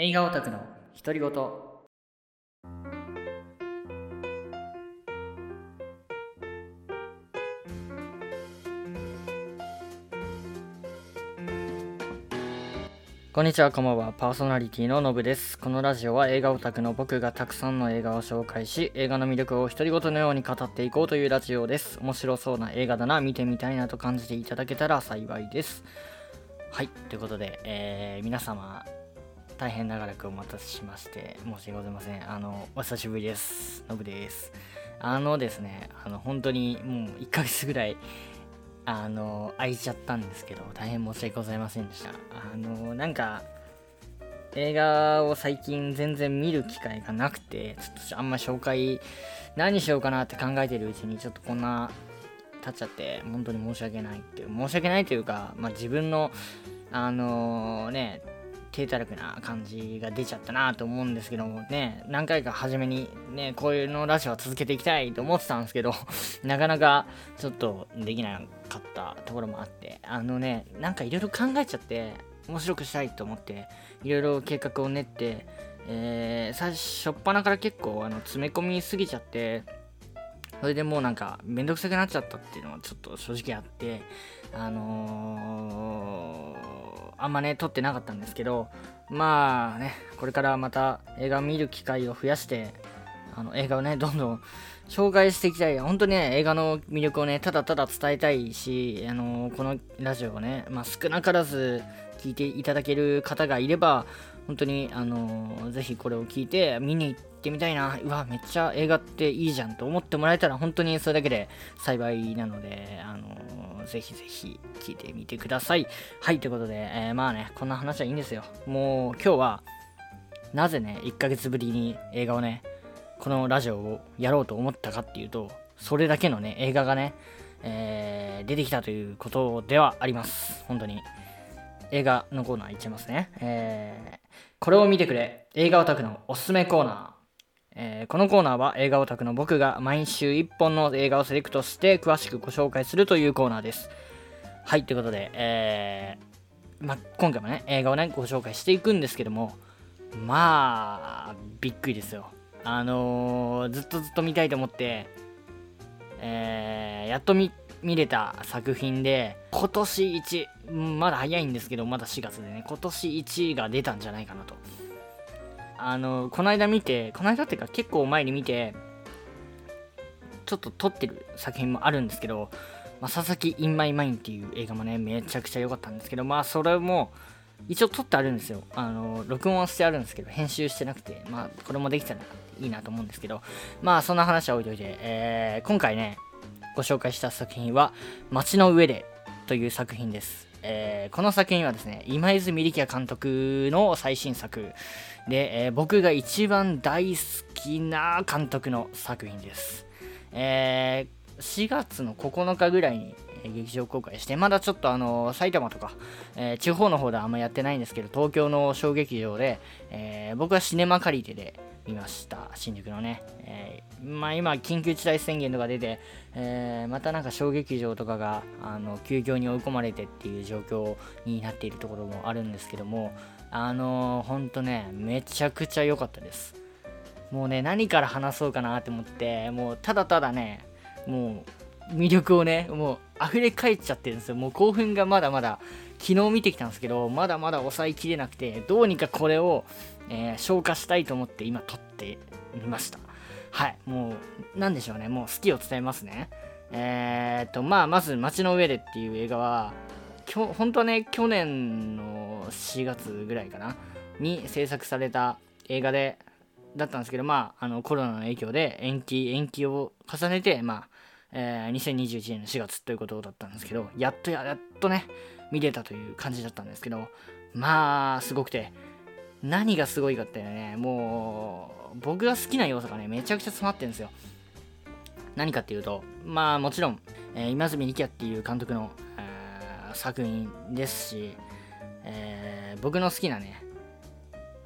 映画オタクの独り言こんにちは、こんばんは。パーソナリティののぶです。このラジオは映画オタクの僕がたくさんの映画を紹介し、映画の魅力を独り言のように語っていこうというラジオです。面白そうな映画だな、見てみたいなと感じていただけたら幸いです。はい、ということで、えー皆様、大変長らくお待たせしまして、申し訳ございません。あの、お久しぶりです。のぶです。あのですね、あの、本当にもう1ヶ月ぐらい、あの、空いちゃったんですけど、大変申し訳ございませんでした。あの、なんか、映画を最近全然見る機会がなくて、ちょっとあんま紹介、何しようかなって考えてるうちに、ちょっとこんな、経っちゃって、本当に申し訳ないっていう、申し訳ないというか、まあ自分の、あのね、低たらくな感じが出ちゃったなと思うんですけどもね、何回か初めにね、こういうのラジオは続けていきたいと思ってたんですけど、なかなかちょっとできなかったところもあって、あのね、なんかいろいろ考えちゃって、面白くしたいと思って、いろいろ計画を練って、えー、最初っ端から結構あの詰め込みすぎちゃって、それでもうなんかめんどくさくなっちゃったっていうのはちょっと正直あって、あのー、あんまね、撮ってなかったんですけど、まあね、これからまた映画見る機会を増やして、あの映画をね、どんどん紹介していきたい。本当にね、映画の魅力をね、ただただ伝えたいし、あのこのラジオをね、まあ、少なからず聞いていただける方がいれば、本当に、あのーぜひこれを聞いて見に行っってみたいな、うわ、めっちゃ映画っていいじゃんと思ってもらえたら、本当にそれだけで幸いなので、あのーぜひぜひ聞いてみてください。はい、ということで、えーまあね、こんな話はいいんですよ。もう今日は、なぜね、1ヶ月ぶりに映画をね、このラジオをやろうと思ったかっていうと、それだけのね、映画がね、えー出てきたということではあります。本当に。映画のコーナーいっちゃいますね。えーこれを見てくれ、映画オタクのおすすめコーナー。えーこのコーナーは映画オタクの僕が毎週1本の映画をセレクトして詳しくご紹介するというコーナーです。はい、ということで、えーま、今回もね、映画をね、ご紹介していくんですけども、まあ、びっくりですよ。あのーずっとずっと見たいと思って、えーやっと見見れた作品で、今年1、まだ早いんですけど、まだ4月でね、今年1が出たんじゃないかなと。あのこの間見て、この間っていうか結構前に見て、ちょっと撮ってる作品もあるんですけど、まあ、佐々木 in my mind っていう映画もね、めちゃくちゃ良かったんですけど、まあそれも、一応撮ってあるんですよ。あの、録音はしてあるんですけど、編集してなくて、まあこれもできたらいいなと思うんですけど、まあそんな話は置いといて、えー今回ね、ご紹介した作品は、街の上でという作品です。えーこの作品はですね、今泉力也監督の最新作で、えー僕が一番大好きな監督の作品です。えー4月の9日ぐらいにえ劇場公開して、まだちょっとあの埼玉とか、えー地方の方ではあんまやってないんですけど、東京の小劇場で、えー僕はシネマ借りてで見ました、新宿のね。えーまあ、今、緊急事態宣言とか出て、えまたなんか小劇場とかがあの休業に追い込まれてっていう状況になっているところもあるんですけども、あのー、ほんとね、めちゃくちゃ良かったです。もうね、何から話そうかなって思って、もうただただね、もう魅力をね、もう溢れ返っちゃってるんですよ。もう興奮がまだまだ、昨日見てきたんですけど、まだまだ抑えきれなくて、どうにかこれを、えー消化したいと思って今撮ってみました。はい、もう、なんでしょうね、もう好きを伝えますね。えー、っと、まあ、まず、街の上でっていう映画は、きょ本当はね、去年の4月ぐらいかな、に制作された映画で、だったんですけど、まあ、あのコロナの影響で延期、延期を重ねて、まあ、えー2021年の4月ということだったんですけど、やっとやっとね、見れたという感じだったんですけど、まあ、すごくて、何がすごいかってね、もう、僕が好きな要素がね、めちゃくちゃ詰まってるんですよ。何かっていうと、まあもちろん、えー今住力也っていう監督の、えー作品ですし、えー僕の好きなね、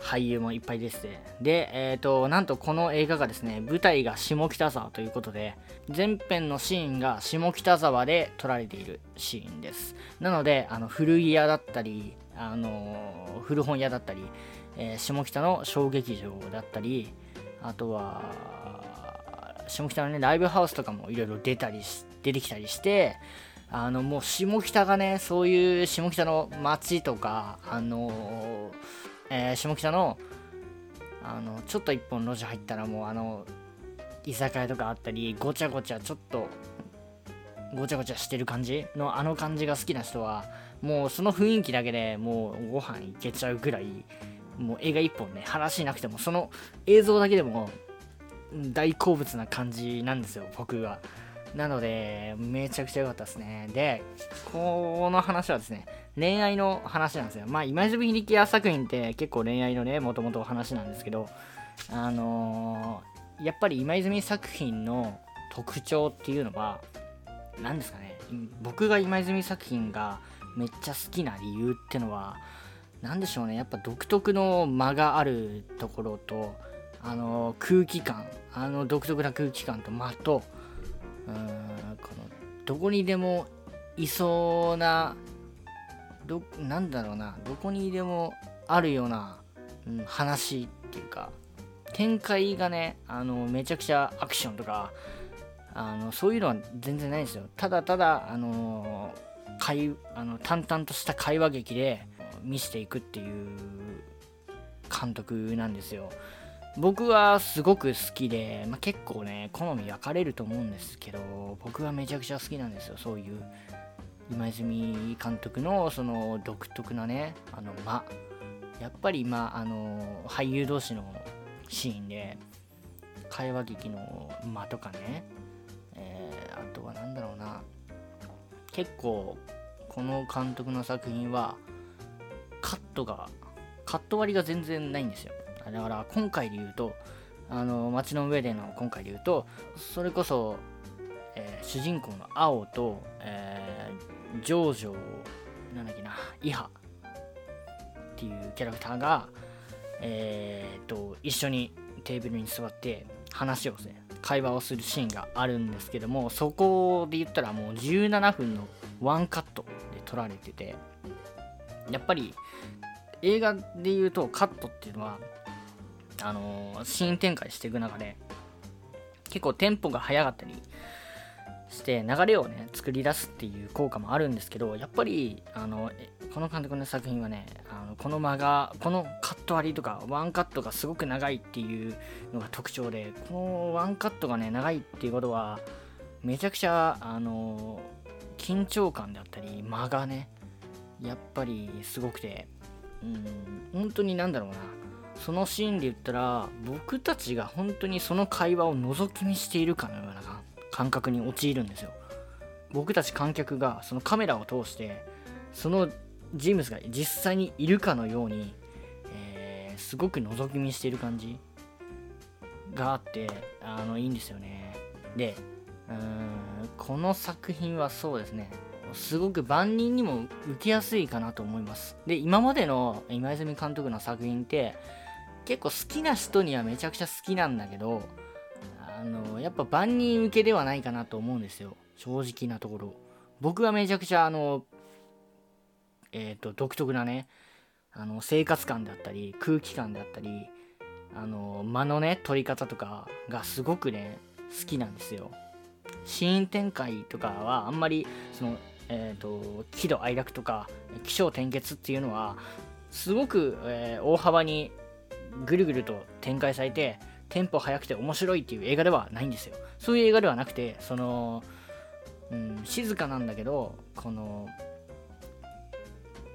俳優もいっぱいですね。で、えっ、と、なんとこの映画がですね、舞台が下北沢ということで、前編のシーンが下北沢で撮られているシーンです。なので、あの古着屋だったり、あの古本屋だったり、えー、下北の小劇場だったりあとは下北のねライブハウスとかもいろいろ出たりし出てきたりしてあのもう下北がねそういう下北の街とかあのえー、下北のあのちょっと一本路地入ったらもうあの居酒屋とかあったりごちゃごちゃちょっとごちゃごちゃしてる感じのあの感じが好きな人はもうその雰囲気だけでもうご飯いけちゃうぐらいもう映画一本ね話なくてもその映像だけでも大好物な感じなんですよ僕は。なのでめちゃくちゃ良かったですね。でこの話はですね恋愛の話なんですよ。まあ今泉力也作品って結構恋愛のねもともと話なんですけどあのー、やっぱり今泉作品の特徴っていうのは何ですかね。僕が今泉作品がめっちゃ好きな理由ってのは何でしょうね。やっぱ独特の間があるところとあの空気感あの独特な空気感と間とうんこのどこにでもいそうなどなんだろうなどこにでもあるような、うん、話っていうか展開がねあのめちゃくちゃアクションとかあのそういうのは全然ないんですよ。ただただあの会あの淡々とした会話劇で見せていくっていう監督なんですよ。僕はすごく好きで、まあ、結構ね好み分かれると思うんですけど僕はめちゃくちゃ好きなんですよそういう今泉監督のその独特なねあの間。やっぱりまああの俳優同士のシーンで会話劇の間とかねえあとは何だろうな。結構この監督の作品はカットがカット割りが全然ないんですよ。だから今回で言うとあの街の上での今回で言うとそれこそ、えー、主人公の青と、えー、ジョージョなんだっけなイハっていうキャラクターがえー、と一緒にテーブルに座って話をね会話をするシーンがあるんですけどもそこで言ったらもう17分のワンカットで撮られててやっぱり映画で言うとカットっていうのはあのー、シーン展開していく中で結構テンポが速かったりして流れをね作り出すっていう効果もあるんですけどやっぱりあのこの監督の作品はねあのこの間がこのカット割りとかワンカットがすごく長いっていうのが特徴でこのワンカットがね長いっていうことはめちゃくちゃあの緊張感であったり間がねやっぱりすごくてうん本当になんだろうな。そのシーンで言ったら僕たちが本当にその会話を覗き見しているかのような感覚に陥るんですよ。僕たち観客がそのカメラを通してそのジームスが実際にいるかのように、えー、すごく覗き見している感じがあってあのいいんですよね。でうーんこの作品はそうですね。すごく万人にも受けやすいかなと思います。で今までの今泉監督の作品って結構好きな人にはめちゃくちゃ好きなんだけどあのやっぱ万人受けではないかなと思うんですよ。正直なところ。僕はめちゃくちゃあのえっ、ー、と独特なねあの生活感だったり空気感だったりあの間のね取り方とかがすごくね好きなんですよ。シーン展開とかはあんまりそのえっ、ー、と喜怒哀楽とか起承転結っていうのはすごく、えー、大幅にぐるぐると展開されてテンポ速くて面白いっていう映画ではないんですよ。そういう映画ではなくて、その、うん、静かなんだけど、この、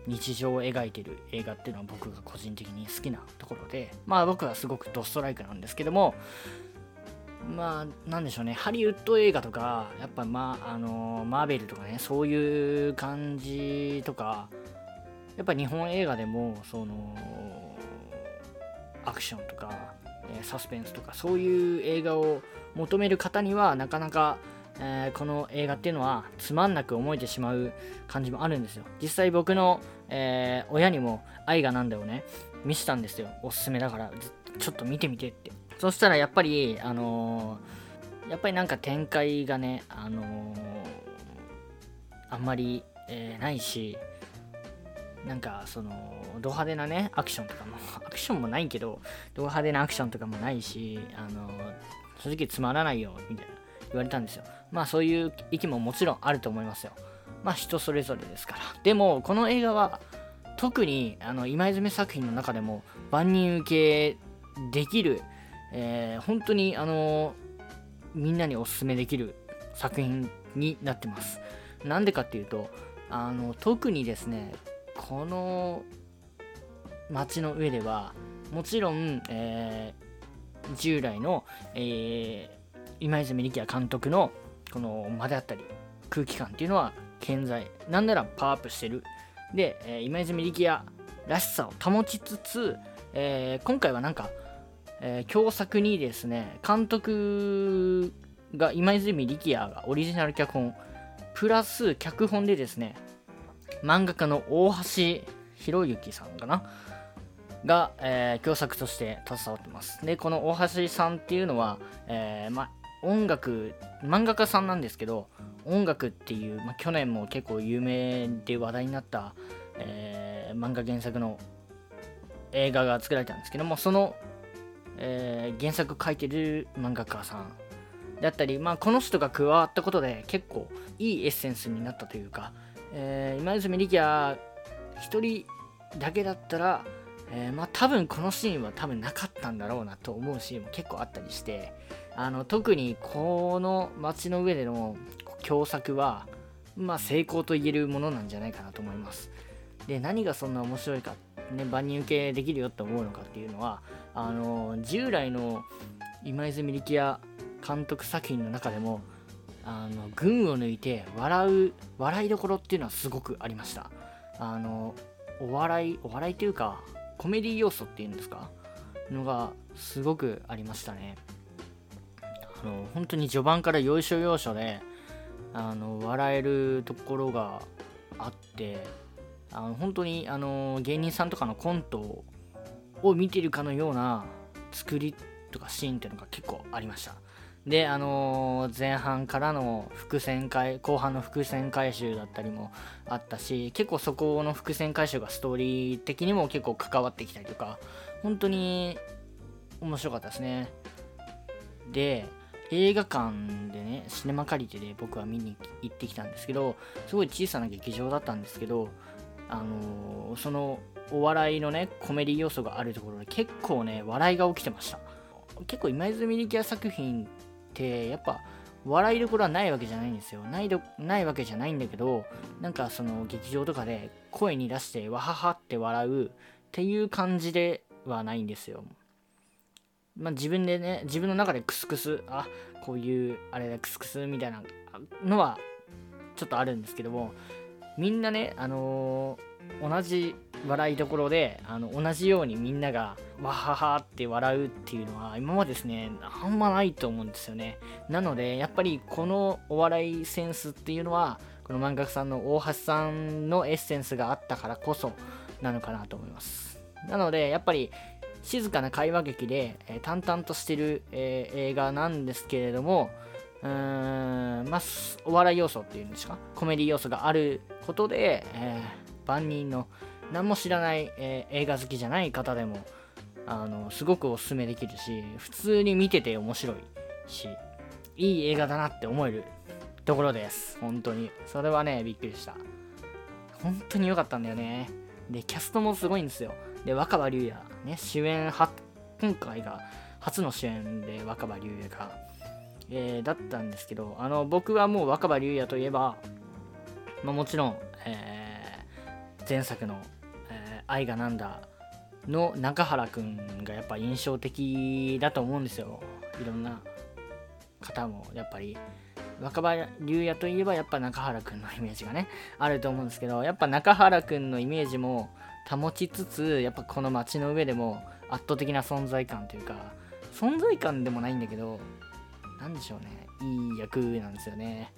日常を描いてる映画っていうのは僕が個人的に好きなところで、まあ僕はすごくドストライクなんですけども、まあ、なんでしょうね、ハリウッド映画とか、やっぱ、まあ、あのマーベルとかね、そういう感じとか、やっぱ日本映画でも、その、アクションとか、えサスペンスとかそういう映画を求める方にはなかなか、えー、この映画っていうのはつまんなく思えてしまう感じもあるんですよ。実際僕の、えー、親にも愛がなんだをね見せたんですよ。おすすめだからちょっと見てみてって。そしたらやっぱりあのー、やっぱりなんか展開がねあのあんまり、えないしなんかそのド派手なねアクションとかもアクションもないけどド派手なアクションとかもないしあの正直つまらないよみたいな言われたんですよ。まあそういう意見ももちろんあると思いますよ。まあ人それぞれですから。でもこの映画は特にあの今泉作品の中でも万人受けできる、えー、本当にあのみんなにおすすめできる作品になってます。なんでかっていうとあの特にですねこの街の上ではもちろん、えー、従来の、えー、今泉力也監督のこの間であったり空気感っていうのは健在なんならパワーアップしてる。で、えー、今泉力也らしさを保ちつつ、えー、今回はなんか、えー、共作にですね監督が今泉力也がオリジナル脚本プラス脚本でですね漫画家の大橋博之さんかな？が、えー、共作として携わってます。で、この大橋さんっていうのは、えー、ま、音楽、漫画家さんなんですけど、音楽っていう、ま、去年も結構有名で話題になった、えー、漫画原作の映画が作られたんですけども、その、えー、原作書いてる漫画家さんだったり、まあ、この人が加わったことで結構いいエッセンスになったというか、えー、今泉力也1人だけだったら、えー、まあ多分このシーンは多分なかったんだろうなと思うシーンも結構あったりしてあの特にこの街の上での共作はまあ成功と言えるものなんじゃないかなと思います。で何がそんな面白いかね万人受けできるよって思うのかっていうのはあの従来の今泉力也監督作品の中でもあの群を抜いて笑う笑いどころっていうのはすごくありました。あのお笑いお笑いというかコメディ要素っていうんですか？のがすごくありましたね。あの本当に序盤から要所要所であの笑えるところがあってあの本当にあの芸人さんとかのコントを見てるかのような作りとかシーンっていうのが結構ありました。で、あのー、前半からの伏線回、後半の伏線回収だったりもあったし、結構そこの伏線回収がストーリー的にも結構関わってきたりとか、本当に面白かったですね。で、映画館でね、シネマ借りてで僕は見に行ってきたんですけど、すごい小さな劇場だったんですけど、あのー、そのお笑いのね、コメディ要素があるところで結構ね、笑いが起きてました。結構今泉力也作品やっぱ笑いどころはないわけじゃないんですよ。ないどないわけじゃないんだけどなんかその劇場とかで声に出してわははって笑うっていう感じではないんですよ。まあ自分でね自分の中でクスクスあこういうあれだクスクスみたいなのはちょっとあるんですけどもみんなねあのー、同じ笑いどころであの同じようにみんながわははって笑うっていうのは今までですねあんまないと思うんですよね。なのでやっぱりこのお笑いセンスっていうのはこの漫画家さんの大橋さんのエッセンスがあったからこそなのかなと思います。なのでやっぱり静かな会話劇で、えー、淡々としてる、えー、映画なんですけれどもうーんまあお笑い要素っていうんですか？コメディ要素があることで、えー、万人の何も知らない、えー、映画好きじゃない方でもあのすごくおすすめできるし普通に見てて面白いしいい映画だなって思えるところです。本当に。それはねびっくりした。本当に良かったんだよね。でキャストもすごいんですよ。で若葉龍也ね主演は今回が初の主演で若葉龍也が、えー、だったんですけどあの僕はもう若葉龍也といえば、まあ、もちろん、えー、前作の愛がなんだの中原くんがやっぱ印象的だと思うんですよ。いろんな方もやっぱり。若葉龍也といえばやっぱ中原くんのイメージがねあると思うんですけどやっぱ中原くんのイメージも保ちつつやっぱこの街の上でも圧倒的な存在感というか存在感でもないんだけど何でしょうね。いい役なんですよね。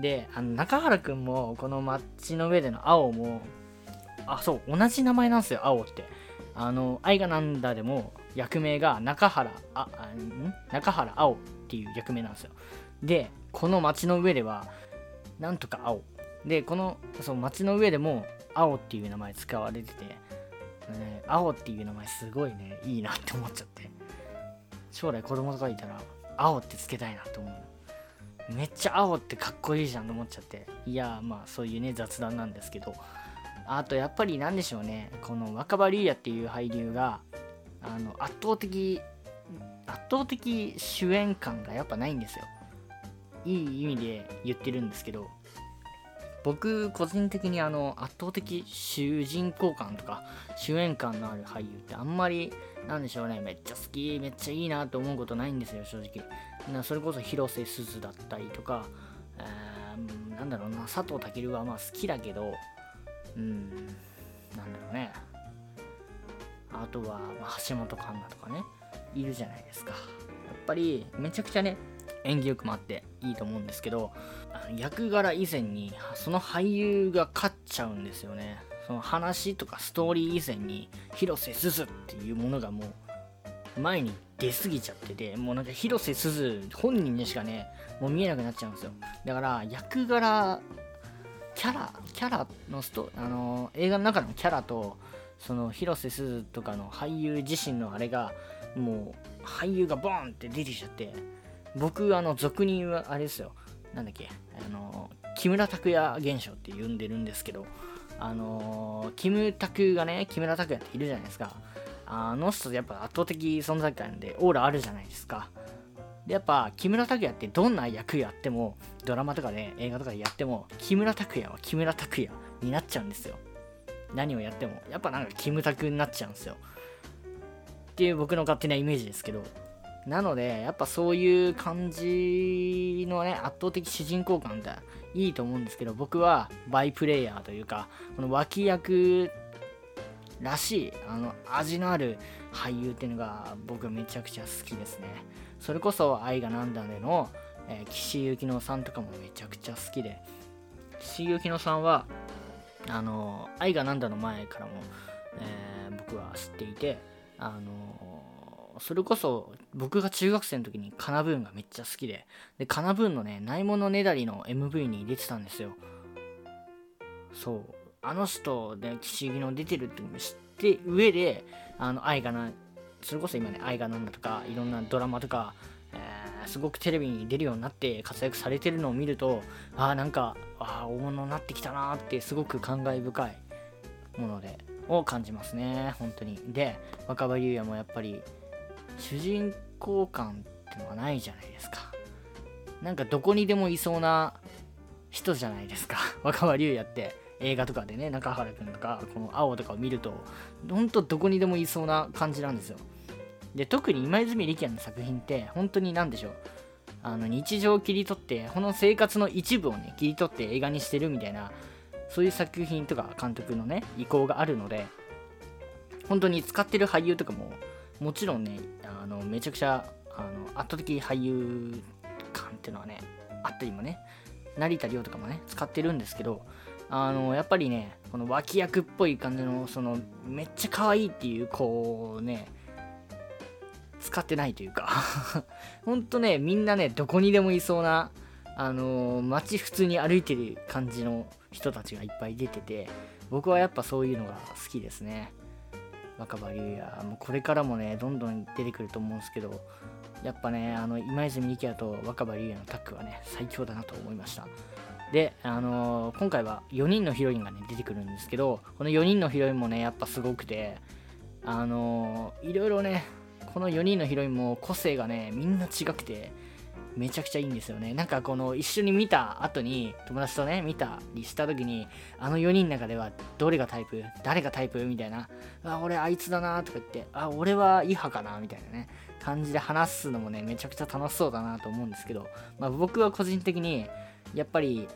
であの中原くんもこの街の上での青もあ、そう、同じ名前なんですよ、青って。あの、愛がなんだでも、役名が中原、あ、あん？中原青っていう役名なんですよ。で、この街の上では、なんとか青。で、この、そう、街の上でも、青っていう名前使われてて、ね、青っていう名前すごいねいいなって思っちゃって将来子供とかいたら青ってつけたいなと思うめっちゃ青ってかっこいいじゃんと思っちゃっていやまあそういうね雑談なんですけどあとやっぱり何でしょうね。この若葉龍也っていう俳優があの圧倒的圧倒的主演感がやっぱないんですよ。いい意味で言ってるんですけど。僕個人的にあの圧倒的主人公感とか主演感のある俳優ってあんまりなんでしょうね。めっちゃ好きめっちゃいいなと思うことないんですよ正直。なそれこそ広瀬すずだったりとか、えー、なんだろうな。佐藤健はまあ好きだけどうん。なんだろうね。あとは、橋本環奈とかね。いるじゃないですか。やっぱりめちゃくちゃね演技力もあっていいと思うんですけど役柄以前にその俳優が勝っちゃうんですよね。その話とかストーリー以前に広瀬すずっていうものがもう前に出過ぎちゃっててもうなんか広瀬すず本人にしかねもう見えなくなっちゃうんですよ。だから役柄キャラキャラのストあの映画の中のキャラとその広瀬すずとかの俳優自身のあれがもう俳優がボーンって出てきちゃって僕あの俗に言うあれですよ。なんだっけあの木村拓哉現象って呼んでるんですけどあのキムタクがね木村拓哉っているじゃないですか。あの人やっぱ圧倒的存在感でオーラあるじゃないですか。でやっぱ木村拓哉ってどんな役やってもドラマとかで映画とかでやっても木村拓哉は木村拓哉になっちゃうんですよ。何をやっても。やっぱなんかキムタクになっちゃうんですよ。っていう僕の勝手なイメージですけど。なのでやっぱそういう感じのね圧倒的主人公感っていいと思うんですけど僕はバイプレイヤーというかこの脇役らしいあの味のある俳優っていうのが僕めちゃくちゃ好きですね。それこそ愛がなんだでの、えー、岸由紀乃さんとかもめちゃくちゃ好きで岸由紀乃さんはあの愛がなんだの前からも、えー、僕は知っていてあのそれこそ僕が中学生の時にカナブーンがめっちゃ好きででカナブーンのねないものねだりの MV に出てたんですよ。そう。あの人で岸木の出てるって知って上であの愛がなそれこそ今ね愛がなんだとかいろんなドラマとか、えー、すごくテレビに出るようになって活躍されてるのを見るとああなんかああ大物になってきたなってすごく感慨深いものでを感じますね本当に。で若葉優也もやっぱり主人公感ってのがないじゃないですか。なんかどこにでもいそうな人じゃないですか。若葉龍也って映画とかでね中原くんとかこの青とかを見るとほんとどこにでもいそうな感じなんですよ。で特に今泉力也の作品って本当に何でしょう。あの日常を切り取ってこの生活の一部をね切り取って映画にしてるみたいなそういう作品とか監督のね意向があるので本当に使ってる俳優とかももちろんねあのめちゃくちゃあの圧倒的俳優感っていうのはねあったりもね成田凌とかもね使ってるんですけどあのやっぱりねこの脇役っぽい感じのそのめっちゃ可愛いっていうこうね使ってないというか。ほんとねみんなねどこにでもいそうなあの街普通に歩いてる感じの人たちがいっぱい出てて僕はやっぱそういうのが好きですね。若葉龍也。もうこれからもねどんどん出てくると思うんですけどやっぱねあの今泉力也と若葉龍也のタッグはね最強だなと思いました。で、あのー、今回は4人のヒロインがね出てくるんですけどこの4人のヒロインもねやっぱすごくてあのー、いろいろねこの4人のヒロインも個性がねみんな違くてめちゃくちゃいいんですよね。なんかこの一緒に見た後に友達とね見たりした時にあの4人の中ではどれがタイプ誰がタイプみたいなあ俺あいつだなとか言ってあ俺はイハかなみたいなね感じで話すのもねめちゃくちゃ楽しそうだなと思うんですけど、まあ、僕は個人的にやっぱり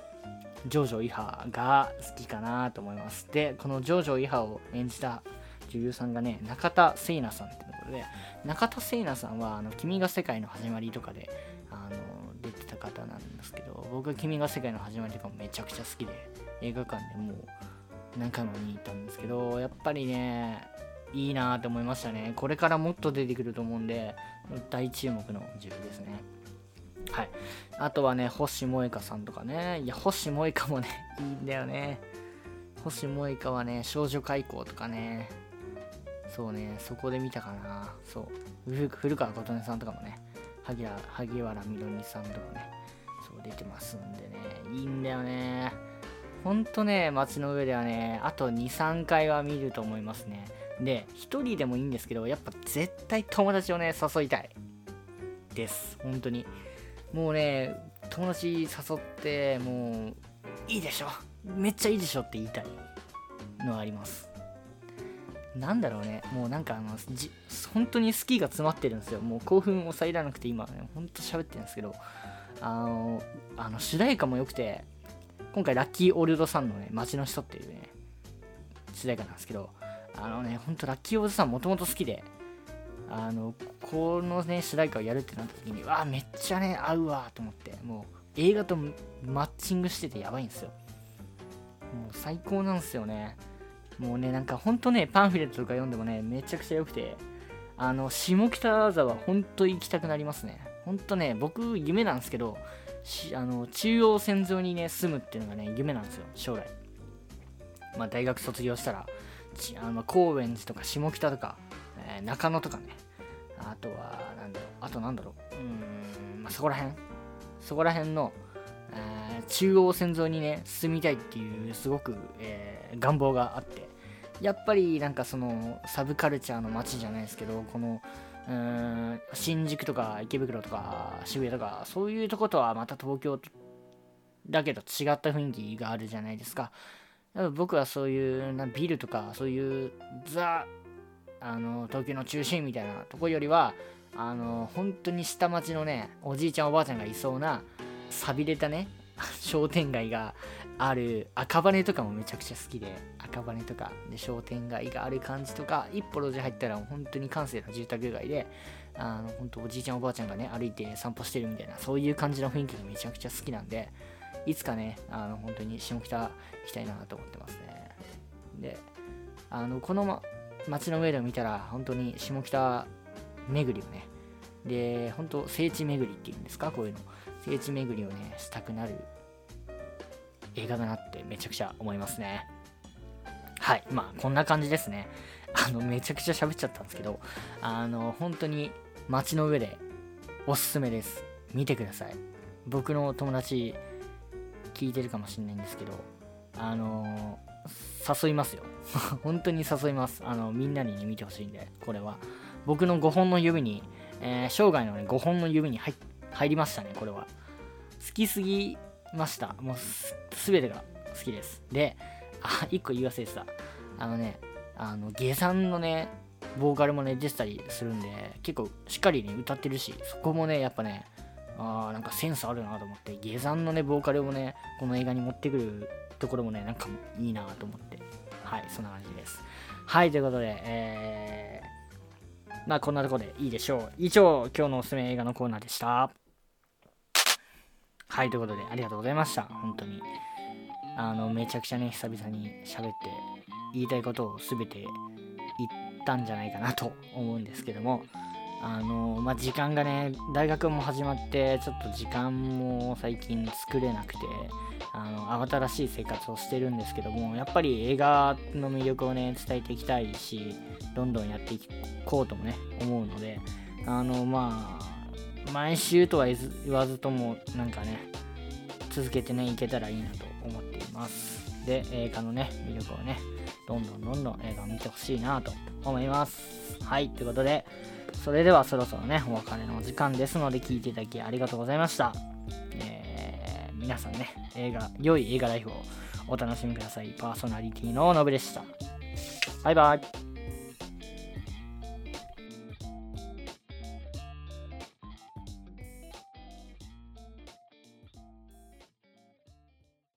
ジョジョイハが好きかなと思います。でこのジョジョイハを演じた女優さんがね中田聖奈さんってところで中田聖奈さんはあの君が世界の始まりとかであの出てた方なんですけど僕は「君が世界の始まり」とかもめちゃくちゃ好きで映画館でもう何回も見に行ったんですけどやっぱりねいいなって思いましたね。これからもっと出てくると思うんで大注目の自分ですね。はい。あとはね星萌香さんとかね。いや星萌香もねいいんだよね。星萌香はね、少女開口とかね、そうね、そこで見たかな。そう。古川琴音さんとかもね、萩原みどりさんとかね、そう出てますんでね、いいんだよね。ほんとね、街の上ではね、あと2、3回は見ると思いますね。で、1人でもいいんですけど、やっぱ絶対友達をね、誘いたい。です。本当に。もうね、友達誘って、もう、いいでしょめっちゃいいでしょって言いたいのはあります。なんだろうね、もうなんかあの、じ本当に好きが詰まってるんですよ。もう興奮を抑えらなくて今、ね、ほんと喋ってるんですけど、あの、あの主題歌も良くて、今回ラッキーオールドさんのね、街の人っていうね、主題歌なんですけど、あのね、ほんとラッキーオールドさんもともと好きで、あの、このね、主題歌をやるってなった時に、わあ、めっちゃね、合うわーと思って、もう映画とマッチングしててやばいんですよ。もう最高なんですよね。もうね、なんかほんとね、パンフレットとか読んでもね、めちゃくちゃ良くて、あの、下北沢ほんと行きたくなりますね。ほんとね、僕、夢なんですけど、あの中央線沿いにね、住むっていうのがね、夢なんですよ、将来。まあ、大学卒業したら、あの高円寺とか下北とか、えー、中野とかね、あとは、なんだろう、あとなんだろう、うん、まあ、そこら辺、そこら辺の、中央線沿いにね、住みたいっていう、すごく、えー、願望があって、やっぱりなんかそのサブカルチャーの街じゃないですけど、このうん新宿とか池袋とか渋谷とかそういうとことはまた東京だけど違った雰囲気があるじゃないですか。僕はそういうなビルとかそういうザあの東京の中心みたいなとこよりはあの本当に下町のねおじいちゃんおばあちゃんがいそうな寂れたね 商店街がある赤羽とかもめちゃくちゃ好きで赤羽とかで商店街がある感じとか一歩路地入ったら本当に閑静な住宅街であの本当おじいちゃんおばあちゃんがね歩いて散歩してるみたいなそういう感じの雰囲気がめちゃくちゃ好きなんでいつかねあの本当に下北行きたいなと思ってますね。であのこの、ま、街の上で見たら本当に下北巡りをねで本当聖地巡りっていうんですかこういうの。聖地巡りをねしたくなる映画だなってめちゃくちゃ思いますね。はいまあこんな感じですね。あのめちゃくちゃ喋っちゃったんですけどあの本当に街の上でおすすめです。見てください。僕の友達聞いてるかもしれないんですけどあの誘いますよ。本当に誘います。あのみんなに、ね、見てほしいんでこれは。僕の5本の指に、えー、生涯の、ね、5本の指に入って入りましたねこれは好きすぎました。もうすべてが好きです。で、あ、一個言い忘れてた。あのね、あの、ゲさんのね、ボーカルもね、出てたりするんで、結構しっかりね、歌ってるし、そこもね、やっぱね、あーなんかセンスあるなと思って、ゲさんのね、ボーカルもね、この映画に持ってくるところもね、なんかいいなと思って、はい、そんな感じです。はい、ということで、えー、まあこんなとこでいいでしょう。以上、今日のおすすめ映画のコーナーでした。はい、ということで、ありがとうございました。本当に。あの、めちゃくちゃね、久々に喋って、言いたいことを全て言ったんじゃないかなと思うんですけども、あの、まあ、時間がね、大学も始まって、ちょっと時間も最近作れなくて、あ、慌ただしい生活をしてるんですけども、やっぱり映画の魅力をね、伝えていきたいし、どんどんやっていこうともね、思うので、あの、まあ、毎週とは言わずともなんかね続けてねいけたらいいなと思っています。で映画のね魅力をねどんどんどんどん映画を見てほしいなと思います。はいということでそれではそろそろねお別れのお時間ですので聞いていただきありがとうございました、皆さんね映画良い映画ライフをお楽しみください。パーソナリティのノブでした。バイバイ。